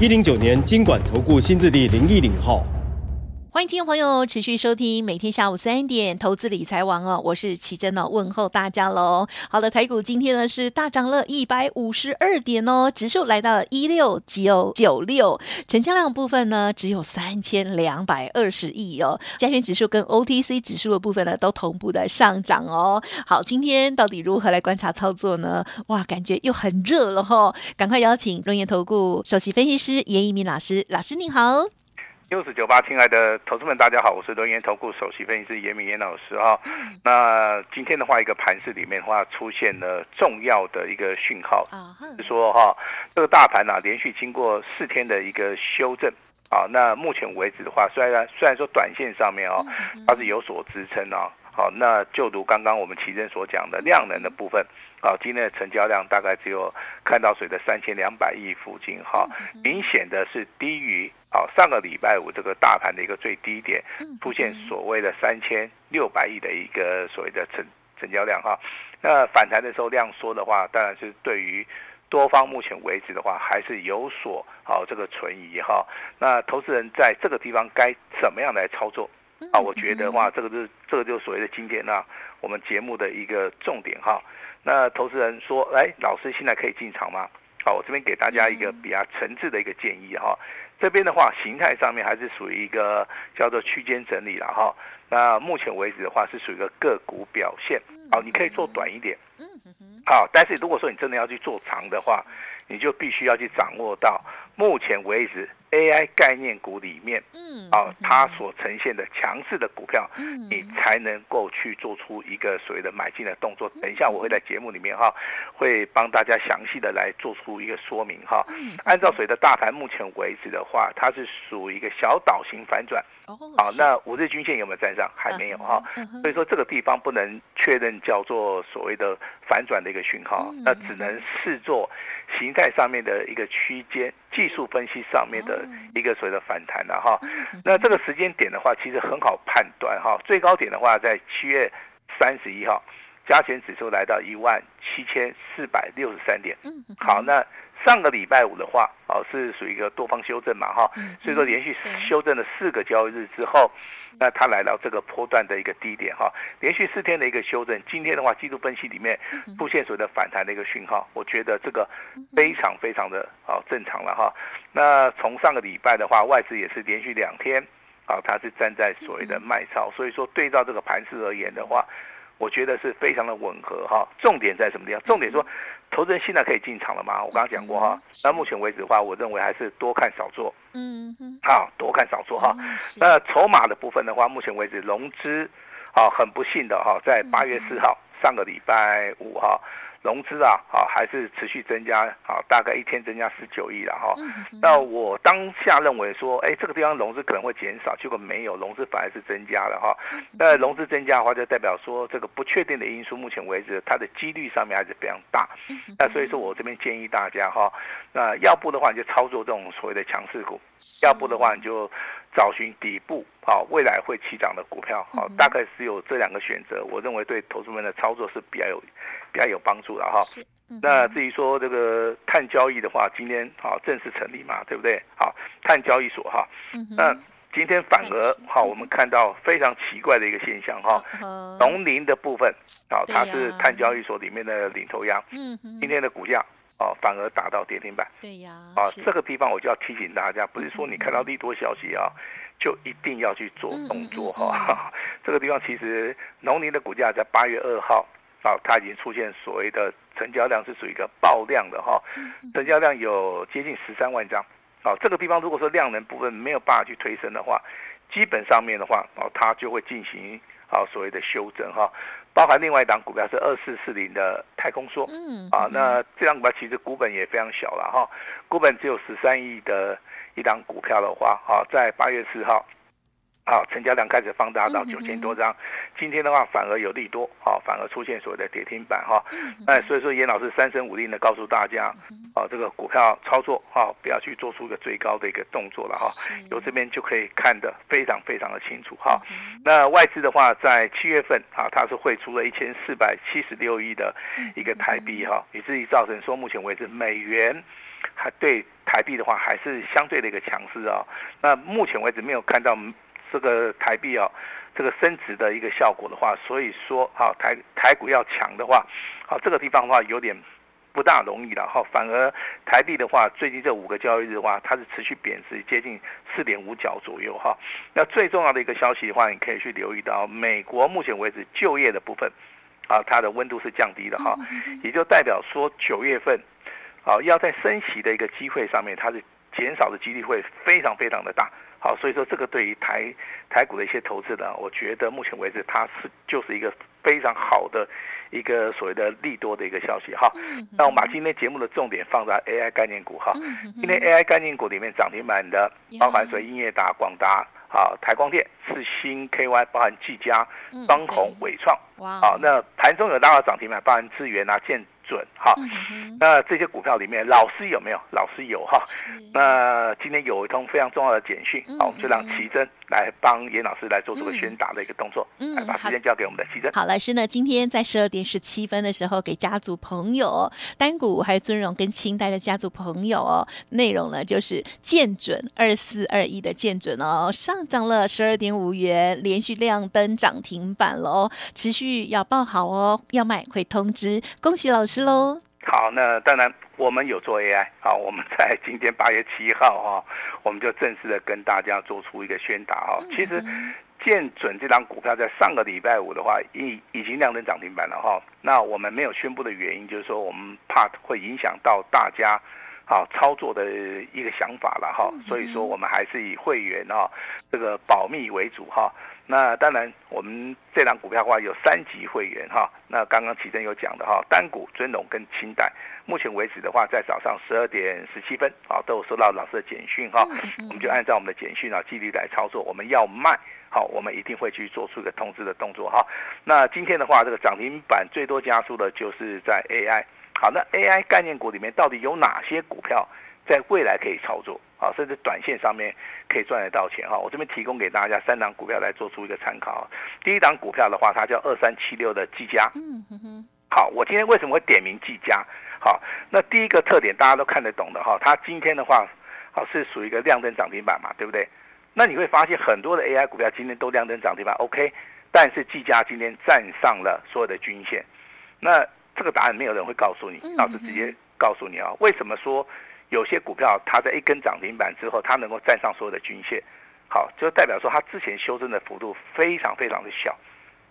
一零九年金管投顾新字第零一零号。欢迎听众朋友持续收听每天下午三点投资理财王哦，我是奇珍哦，问候大家喽。好的，台股今天呢是大涨了一百五十二点哦，指数来到了一六九九六，成交量部分呢只有三千两百二十亿哦，加权指数跟 OTC 指数的部分呢都同步的上涨哦。好，今天到底如何来观察操作呢？哇，感觉又很热了哈、哦，赶快邀请轮源投顾首席分析师严一民老师，老师您好。六四九八，亲爱的投资们，大家好，我是轮源投顾首席分析师严明严老师哈。那今天的话，一个盘市里面的话，出现了重要的一个讯号，是说哈，这个大盘啊，连续经过四天的一个修正啊，那目前为止的话，虽然虽然说短线上面哦，它是有所支撑啊。好，那就如刚刚我们奇珍所讲的量能的部分，好，今天的成交量大概只有看到水的三千两百亿附近，哈，明显的是低于好上个礼拜五这个大盘的一个最低点，出现所谓的三千六百亿的一个所谓的成成交量，哈，那反弹的时候量缩的话，当然是对于多方目前为止的话，还是有所好这个存疑，哈，那投资人在这个地方该怎么样来操作？啊，我觉得话，这个就是这个就是所谓的今天呢，我们节目的一个重点哈。那投资人说，哎，老师现在可以进场吗？好，我这边给大家一个比较诚挚的一个建议哈。这边的话，形态上面还是属于一个叫做区间整理了哈。那目前为止的话，是属于一个个股表现。好，你可以做短一点。好，但是如果说你真的要去做长的话，你就必须要去掌握到目前为止。AI 概念股里面，嗯，啊，它所呈现的强势的股票，嗯，你才能够去做出一个所谓的买进的动作。等一下我会在节目里面哈，会帮大家详细的来做出一个说明哈。按照所谓的大盘目前为止的话，它是属于一个小岛型反转。好，那五日均线有没有站上？还没有哈。所以说这个地方不能确认叫做所谓的反转的一个讯号，那只能视作形态上面的一个区间，技术分析上面的。一个所谓的反弹了哈，那这个时间点的话，其实很好判断哈。最高点的话，在七月三十一号，加权指数来到一万七千四百六十三点。嗯好，那。上个礼拜五的话，哦，是属于一个多方修正嘛，哈，所以说连续修正了四个交易日之后，那它来到这个波段的一个低点，哈，连续四天的一个修正，今天的话，季度分析里面出现所谓的反弹的一个讯号，我觉得这个非常非常的啊正常了哈。那从上个礼拜的话，外资也是连续两天，啊，它是站在所谓的卖超，所以说对照这个盘势而言的话，我觉得是非常的吻合哈。重点在什么地方？重点说。投资人现在可以进场了吗？我刚刚讲过哈，那目前为止的话，我认为还是多看少做。嗯嗯，好，多看少做哈。那筹码的部分的话，目前为止融资，啊，很不幸的哈，在八月四号上个礼拜五哈。融资啊，啊还是持续增加，啊大概一天增加十九亿了哈。那我当下认为说，哎，这个地方融资可能会减少，结果没有，融资反而是增加了哈。那融资增加的话，就代表说这个不确定的因素，目前为止它的几率上面还是非常大。那所以说我这边建议大家哈，那要不的话你就操作这种所谓的强势股，要不的话你就找寻底部，好未来会起涨的股票，好大概是有这两个选择，我认为对投资们的操作是比较有。比较有帮助的哈，那至于说这个碳交易的话，今天好正式成立嘛，对不对？好，碳交易所哈，那今天反而好，我们看到非常奇怪的一个现象哈，农林的部分好，它是碳交易所里面的领头羊，嗯今天的股价哦反而达到跌停板，对呀，啊这个地方我就要提醒大家，不是说你看到利多消息啊，就一定要去做动作哈，这个地方其实农林的股价在八月二号。啊，它已经出现所谓的成交量是属于一个爆量的哈，成交量有接近十三万张。啊，这个地方如果说量能部分没有办法去推升的话，基本上面的话，哦，它就会进行啊所谓的修正哈。包含另外一档股票是二四四零的太空梭，嗯，啊，那这档股票其实股本也非常小了哈，股本只有十三亿的一档股票的话，啊，在八月四号。好，成交量开始放大到九千多张，今天的话反而有利多，好，反而出现所谓的跌停板哈。那所以说严老师三声五令的告诉大家，啊，这个股票操作哈，不要去做出一个最高的一个动作了哈。由这边就可以看得非常非常的清楚哈。那外资的话，在七月份啊，它是汇出了一千四百七十六亿的一个台币哈，以至于造成说目前为止美元还对台币的话还是相对的一个强势啊。那目前为止没有看到。这个台币啊，这个升值的一个效果的话，所以说哈台台股要强的话，好这个地方的话有点不大容易了哈。反而台币的话，最近这五个交易日的话，它是持续贬值，接近四点五角左右哈。那最重要的一个消息的话，你可以去留意到美国目前为止就业的部分啊，它的温度是降低的哈，也就代表说九月份啊要在升息的一个机会上面，它是减少的几率会非常非常的大。好，所以说这个对于台台股的一些投资呢，我觉得目前为止它是就是一个非常好的一个所谓的利多的一个消息哈。那我们把今天节目的重点放在 AI 概念股哈。今天 AI 概念股里面涨停板的，包含所谓英业达、广达、好台光电、世新 KY，包含技嘉、双鸿、伟创。好，那盘中有大涨停板，包含智源啊、建。准哈，那这些股票里面，老师有没有？老师有哈。那今天有一通非常重要的简讯，好，我们就让奇珍来帮严老师来做这个宣达的一个动作，嗯，来把时间交给我们的奇珍。好，老师呢，今天在十二点十七分的时候，给家族朋友单股还有尊荣跟清代的家族朋友哦，内容呢就是见准二四二一的见准哦，上涨了十二点五元，连续亮灯涨停板了哦，持续要报好哦，要买会通知，恭喜老师。是喽，好，那当然我们有做 AI，好，我们在今天八月七号哈，我们就正式的跟大家做出一个宣达哈。其实建准这张股票在上个礼拜五的话，已已经亮灯涨停板了哈。那我们没有宣布的原因，就是说我们怕会影响到大家好操作的一个想法了哈。所以说我们还是以会员啊这个保密为主哈。那当然，我们这档股票的话有三级会员哈。那刚刚奇珍有讲的哈，单股尊龙跟清代，目前为止的话，在早上十二点十七分啊，都有收到老师的简讯哈。我们就按照我们的简讯啊纪律来操作。我们要卖好，我们一定会去做出一个通知的动作哈。那今天的话，这个涨停板最多加速的就是在 AI。好，那 AI 概念股里面到底有哪些股票在未来可以操作？啊，甚至短线上面可以赚得到钱哈。我这边提供给大家三档股票来做出一个参考。第一档股票的话，它叫二三七六的技嘉。嗯哼哼。好，我今天为什么会点名技嘉？好，那第一个特点大家都看得懂的哈。它今天的话，好是属于一个亮灯涨停板嘛，对不对？那你会发现很多的 AI 股票今天都亮灯涨停板，OK。但是技嘉今天站上了所有的均线。那这个答案没有人会告诉你，老师直接告诉你啊，为什么说？有些股票，它在一根涨停板之后，它能够站上所有的均线，好，就代表说它之前修正的幅度非常非常的小，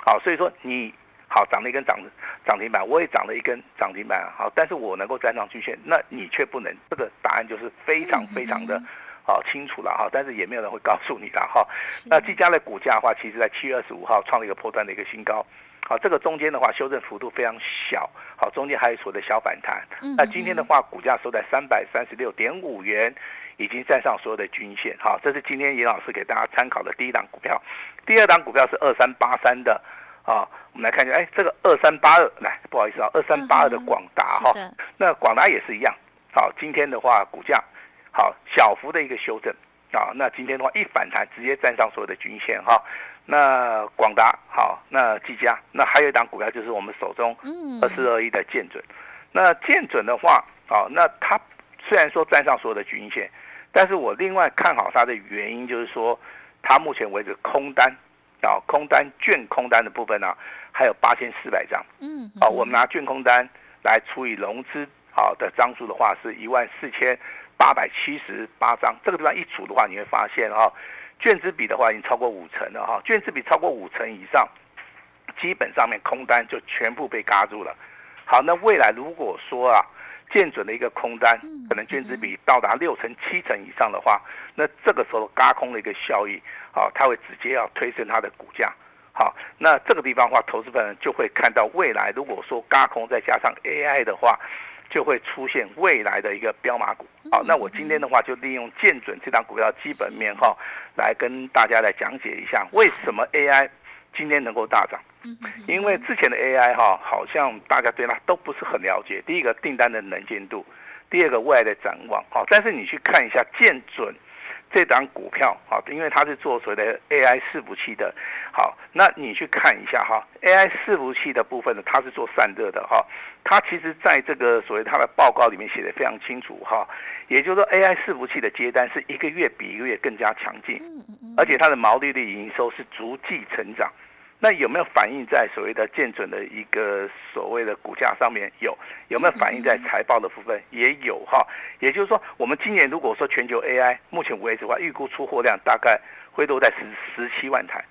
好，所以说你好涨了一根涨涨停板，我也涨了一根涨停板，好，但是我能够站上均线，那你却不能，这个答案就是非常非常的好清楚了哈，但是也没有人会告诉你了哈。那这家的股价的话，其实在七月二十五号创了一个破段的一个新高。好，这个中间的话修正幅度非常小，好，中间还有所谓的小反弹。那今天的话，股价收在三百三十六点五元，已经站上所有的均线。好，这是今天严老师给大家参考的第一档股票。第二档股票是二三八三的啊，我们来看一下，哎，这个二三八二，来，不好意思啊，二三八二的广达哈，那广达也是一样。好，今天的话，股价好小幅的一个修正啊，那今天的话一反弹，直接站上所有的均线哈。那广达好，那技嘉，那还有一档股票就是我们手中二四二一的建准。那建准的话，好，那它虽然说站上所有的均线，但是我另外看好它的原因就是说，它目前为止空单啊，空单券空单的部分呢、啊，还有八千四百张。嗯，好，我们拿券空单来除以融资好的张数的话，是一万四千八百七十八张。这个地方一除的话，你会发现哈。券资比的话已经超过五成了哈，券资比超过五成以上，基本上面空单就全部被嘎住了。好，那未来如果说啊，建准的一个空单可能券资比到达六成七成以上的话，那这个时候嘎空的一个效益，啊，它会直接要推升它的股价。好，那这个地方的话，投资人就会看到未来，如果说嘎空再加上 AI 的话，就会出现未来的一个标码股。好，那我今天的话就利用建准这档股票基本面哈，来跟大家来讲解一下为什么 AI 今天能够大涨。因为之前的 AI 哈，好像大家对它都不是很了解。第一个订单的能见度，第二个未来的展望。好，但是你去看一下建准。这档股票啊，因为它是做所谓的 AI 伺服器的，好，那你去看一下哈，AI 伺服器的部分呢，它是做散热的哈，它其实在这个所谓它的报告里面写的非常清楚哈，也就是说 AI 伺服器的接单是一个月比一个月更加强劲，而且它的毛利率营收是逐季成长。那有没有反映在所谓的建准的一个所谓的股价上面？有，有没有反映在财报的部分？也有哈。也就是说，我们今年如果说全球 AI 目前为止的话，预估出货量大概会都在十十七万台。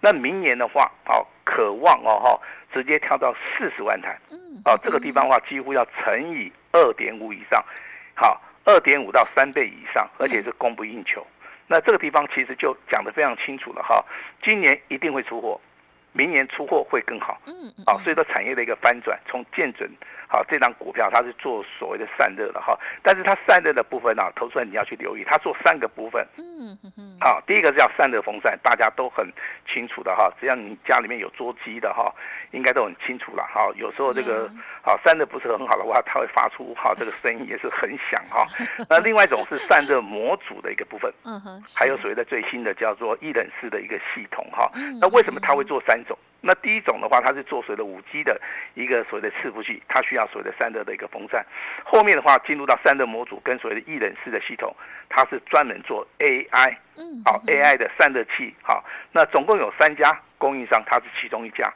那明年的话，好，可望哦哈，直接跳到四十万台。哦，这个地方的话，几乎要乘以二点五以上，好，二点五到三倍以上，而且是供不应求。那这个地方其实就讲得非常清楚了哈，今年一定会出货。明年出货会更好，嗯，好，所以说产业的一个翻转，从建准，好，这张股票它是做所谓的散热的哈，但是它散热的部分啊，投资人你要去留意，它做三个部分，嗯嗯，好，第一个是叫散热风扇，大家都很清楚的哈，只要你家里面有桌机的哈，应该都很清楚了哈，有时候这个好散热不是很好的话，它会发出哈这个声音也是很响哈，那另外一种是散热模组的一个部分，嗯哼，还有所谓的最新的叫做一冷式的一个系统哈，那为什么它会做三种？那第一种的话，它是做所谓的五 G 的一个所谓的伺服器，它需要所谓的散热的一个风扇。后面的话进入到散热模组跟所谓的液冷式的系统，它是专门做 AI，嗯好 AI 的散热器。好，那总共有三家供应商，它是其中一家。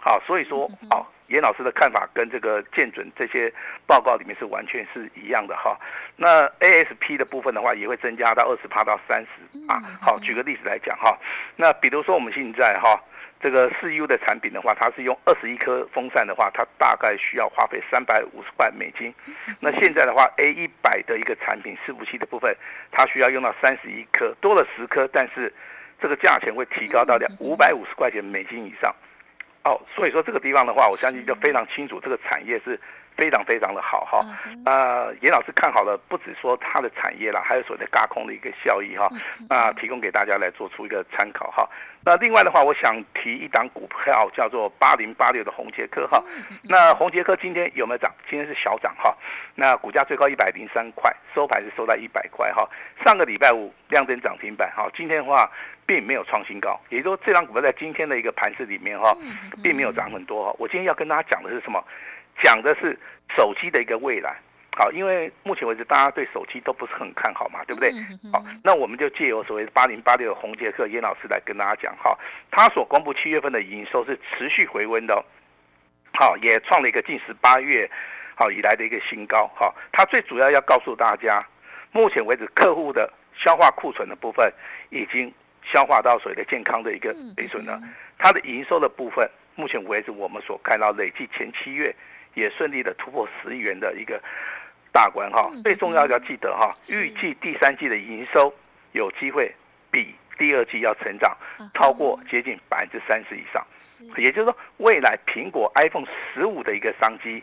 好，所以说，好，严老师的看法跟这个建准这些报告里面是完全是一样的哈。那 ASP 的部分的话，也会增加到二十趴到三十啊。好，举个例子来讲哈，那比如说我们现在哈。这个四 U 的产品的话，它是用二十一颗风扇的话，它大概需要花费三百五十块美金。那现在的话，A 一百的一个产品伺服器的部分，它需要用到三十一颗，多了十颗，但是这个价钱会提高到两五百五十块钱美金以上。哦，所以说这个地方的话，我相信就非常清楚，这个产业是。非常非常的好哈，呃，严老师看好了，不只说它的产业啦，还有所谓的轧空的一个效益哈，那提供给大家来做出一个参考哈。那另外的话，我想提一档股票叫做八零八六的红杰科哈。那红杰科今天有没有涨？今天是小涨哈。那股价最高一百零三块，收盘是收在一百块哈。上个礼拜五亮灯涨停板哈，今天的话并没有创新高，也就是说这档股票在今天的一个盘子里面哈，并没有涨很多哈。我今天要跟大家讲的是什么？讲的是手机的一个未来，好，因为目前为止大家对手机都不是很看好嘛，对不对？好，那我们就借由所谓八零八六的宏捷科严老师来跟大家讲，哈，他所公布七月份的营收是持续回温的，好，也创了一个近十八月好以来的一个新高，哈，他最主要要告诉大家，目前为止客户的消化库存的部分已经消化到所谓的健康的一个水准了，它的营收的部分，目前为止我们所看到累计前七月。也顺利的突破十亿元的一个大关哈，最重要要记得哈，预计第三季的营收有机会比第二季要成长超过接近百分之三十以上，也就是说未来苹果 iPhone 十五的一个商机，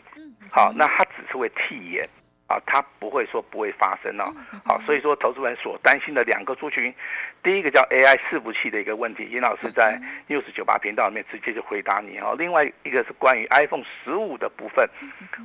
好，那它只是会替延。啊，它不会说不会发生哦。好，所以说投资人所担心的两个族群，第一个叫 AI 伺服器的一个问题，尹老师在 News 九八频道里面直接就回答你哦。另外一个是关于 iPhone 十五的部分，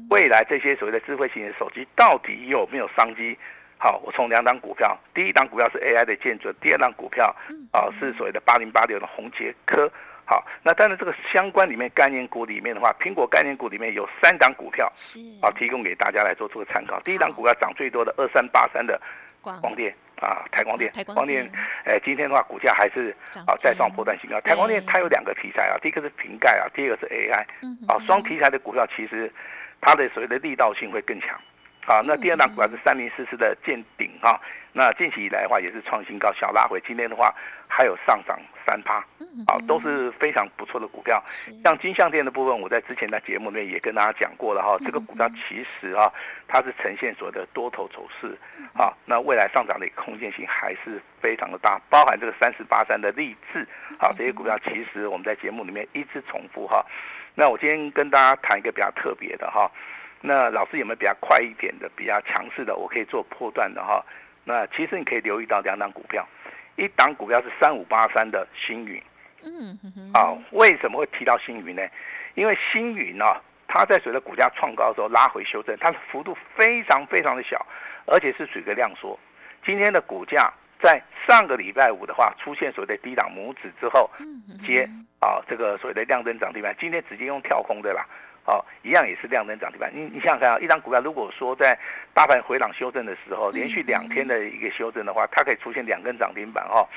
未来这些所谓的智慧型的手机到底有没有商机？好，我从两档股票，第一档股票是 AI 的建准，第二档股票啊是所谓的八零八六的宏杰科。好，那当然这个相关里面概念股里面的话，苹果概念股里面有三档股票，是。啊，提供给大家来做做个参考。第一档股票涨最多的二三八三的光电啊，台光电，台光电，哎，今天的话股价还是啊再创波段新高。台光电它有两个题材啊，第一个是瓶盖啊，第二个是 AI，啊，双题材的股票其实它的所谓的力道性会更强。好，那第二档股票是三零四四的见顶哈，那近期以来的话也是创新高，小拉回，今天的话还有上涨三趴，啊，都是非常不错的股票。像金项店的部分，我在之前的节目里面也跟大家讲过了哈，这个股票其实啊，它是呈现所谓的多头走势，啊，那未来上涨的空间性还是非常的大，包含这个三十八三的励志，好，这些股票其实我们在节目里面一直重复哈。那我今天跟大家谈一个比较特别的哈，那老师有没有比较快一点的、比较强势的，我可以做破段的哈？那其实你可以留意到两档股票，一档股票是三五八三的星云，嗯，啊，为什么会提到星云呢？因为星云呢、啊，它在随着股价创高的时候拉回修正，它的幅度非常非常的小，而且是属于量缩。今天的股价在上个礼拜五的话，出现所谓的低档拇指之后，接啊这个所谓的量增涨停板，今天直接用跳空的啦。哦，一样也是亮灯涨停板。你你想想看啊，一张股票如果说在大盘回档修正的时候，连续两天的一个修正的话，它可以出现两根涨停板哈。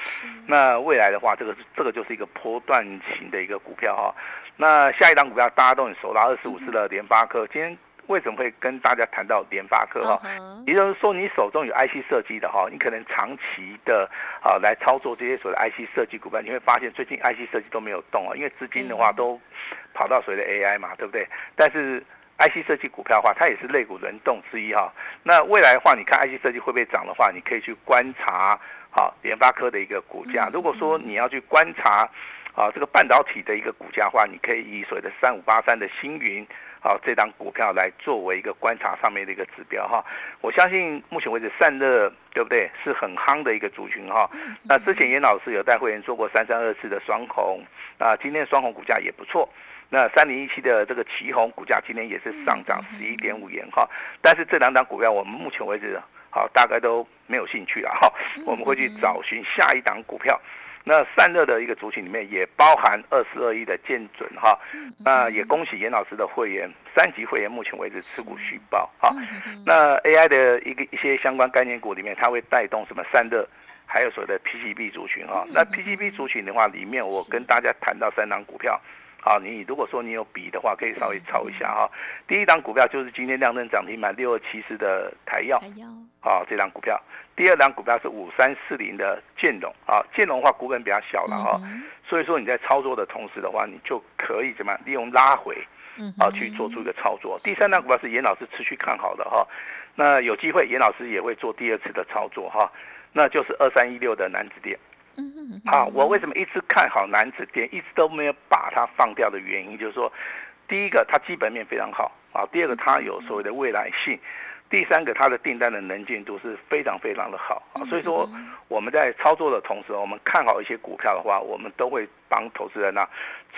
那未来的话，这个这个就是一个波段型的一个股票哈。那下一档股票大家都很熟了，二十五四的联发科，今天。为什么会跟大家谈到联发科哈？也就是说，你手中有 IC 设计的哈，你可能长期的啊来操作这些所谓的 IC 设计股票，你会发现最近 IC 设计都没有动啊，因为资金的话都跑到所谓的 AI 嘛，对不对？但是 IC 设计股票的话，它也是类股轮动之一哈。那未来的话，你看 IC 设计会不会涨的话，你可以去观察好联发科的一个股价。如果说你要去观察啊这个半导体的一个股价的话，你可以以所谓的三五八三的星云。好，这档股票来作为一个观察上面的一个指标哈，我相信目前为止散热对不对是很夯的一个族群哈。那之前严老师有带会员做过三三二四的双红，啊，今天双红股价也不错。那三零一七的这个旗红股价今天也是上涨十一点五元哈。但是这两档股票我们目前为止好大概都没有兴趣了哈，我们会去找寻下一档股票。那散热的一个族群里面也包含二四二一的建准哈，那也恭喜严老师的会员三级会员目前为止持股续报哈。那 AI 的一个一些相关概念股里面，它会带动什么散热，还有所谓的 PCB 族群哈。那 PCB 族群的话，里面我跟大家谈到三档股票，好，你如果说你有笔的话，可以稍微抄一下哈。第一档股票就是今天亮灯涨停板六二七四的台药，好，这档股票。第二档股票是五三四零的建龙啊，建龙的话股本比较小了哈，所以说你在操作的同时的话，你就可以怎么样利用拉回，啊去做出一个操作。第三档股票是严老师持续看好的哈，那有机会严老师也会做第二次的操作哈，那就是二三一六的楠梓电。好，我为什么一直看好南子店，一直都没有把它放掉的原因，就是说，第一个它基本面非常好啊，第二个它有所谓的未来性。第三个，它的订单的能见度是非常非常的好啊，所以说我们在操作的同时，我们看好一些股票的话，我们都会帮投资人呢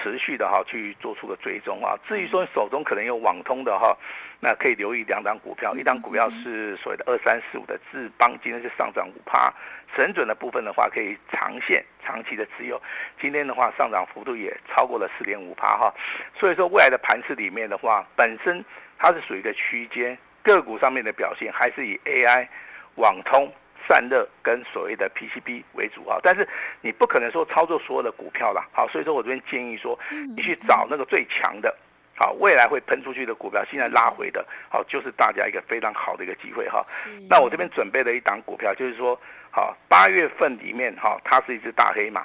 持续的哈去做出个追踪啊。至于说手中可能有网通的哈，那可以留意两档股票，一档股票是所谓的二三四五的智邦，今天是上涨五趴，神准的部分的话可以长线长期的持有，今天的话上涨幅度也超过了四点五趴哈，所以说未来的盘势里面的话，本身它是属于一个区间。个股上面的表现还是以 AI、网通、散热跟所谓的 PCB 为主啊，但是你不可能说操作所有的股票啦，好，所以说我这边建议说，你去找那个最强的，好，未来会喷出去的股票，现在拉回的，好，就是大家一个非常好的一个机会哈。那我这边准备了一档股票，就是说，好，八月份里面哈，它是一只大黑马，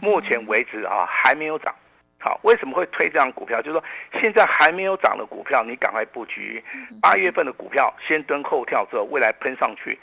目前为止啊还没有涨。好，为什么会推这张股票？就是说，现在还没有涨的股票，你赶快布局。八月份的股票先蹲后跳之后，未来喷上去，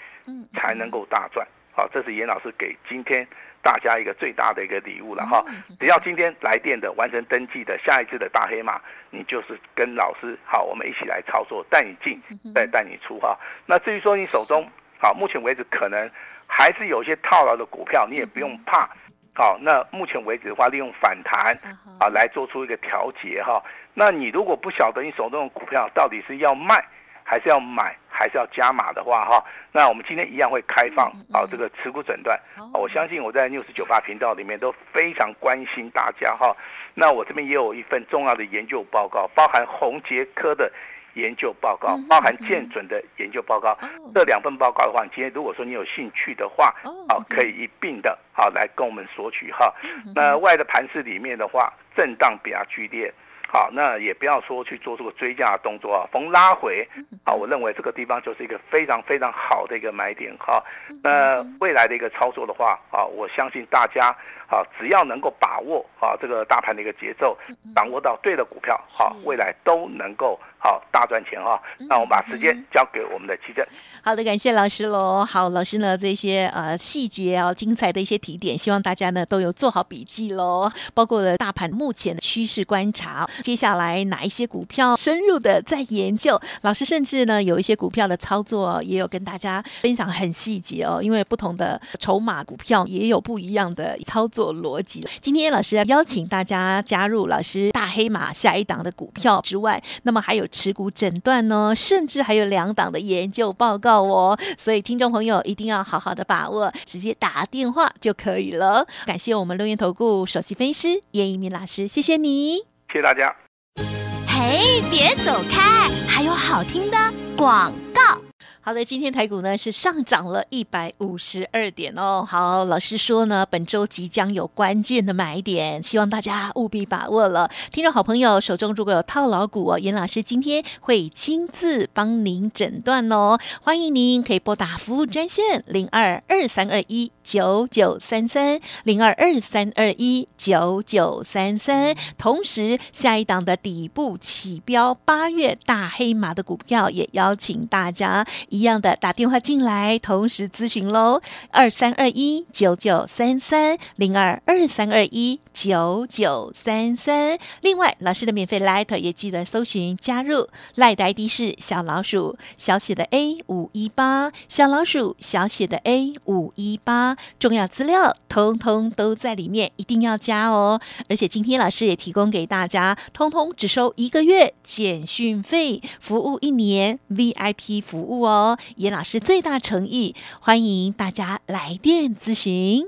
才能够大赚。好，这是严老师给今天大家一个最大的一个礼物了哈。只要今天来电的完成登记的下一次的大黑马，你就是跟老师好，我们一起来操作，带你进，再带你出哈。那至于说你手中好，目前为止可能还是有一些套牢的股票，你也不用怕。好，那目前为止的话，利用反弹啊来做出一个调节哈。那你如果不晓得你手中的股票到底是要卖还是要买还是要加码的话哈，那我们今天一样会开放啊这个持股诊断。我相信我在 News 九八频道里面都非常关心大家哈。那我这边也有一份重要的研究报告，包含宏杰科的。研究报告包含建准的研究报告，这两份报告的话，今天如果说你有兴趣的话，好，可以一并的，好来跟我们索取哈。那外的盘势里面的话，震荡比较剧烈，好，那也不要说去做这个追加的动作啊，逢拉回，好，我认为这个地方就是一个非常非常好的一个买点哈。那未来的一个操作的话，啊，我相信大家。啊，只要能够把握啊这个大盘的一个节奏，掌握到对的股票，好，未来都能够好大赚钱哈。那我们把时间交给我们的奇珍。好的，感谢老师喽。好，老师呢这些呃细节啊，精彩的一些提点，希望大家呢都有做好笔记喽。包括了大盘目前的趋势观察，接下来哪一些股票深入的在研究，老师甚至呢有一些股票的操作也有跟大家分享很细节哦，因为不同的筹码股票也有不一样的操作逻辑。今天老师要邀请大家加入老师大黑马下一档的股票之外，那么还有持股诊断呢，甚至还有两档的研究报告哦。所以听众朋友一定要好好的把握，直接打电话就可以了。感谢我们伦元投顾首席分析师叶一鸣老师，谢谢你，谢谢大家。嘿，别走开，还有好听的广告。好的，今天台股呢是上涨了一百五十二点哦。好，老师说呢，本周即将有关键的买点，希望大家务必把握了。听众好朋友手中如果有套牢股哦，严老师今天会亲自帮您诊断哦。欢迎您可以拨打服务专线零二二三二一九九三三零二二三二一九九三三。同时，下一档的底部起标八月大黑马的股票，也邀请大家。一样的打电话进来，同时咨询喽，二三二一九九三三零二二三二一九九三三。另外，老师的免费 Line 也记得搜寻加入，Line 的 ID 是小老鼠小写的 A 五一八，小老鼠小写的 A 五一八，重要资料通通都在里面，一定要加哦。而且今天老师也提供给大家，通通只收一个月简讯费，服务一年 VIP 服务哦。严老师最大诚意，欢迎大家来电咨询。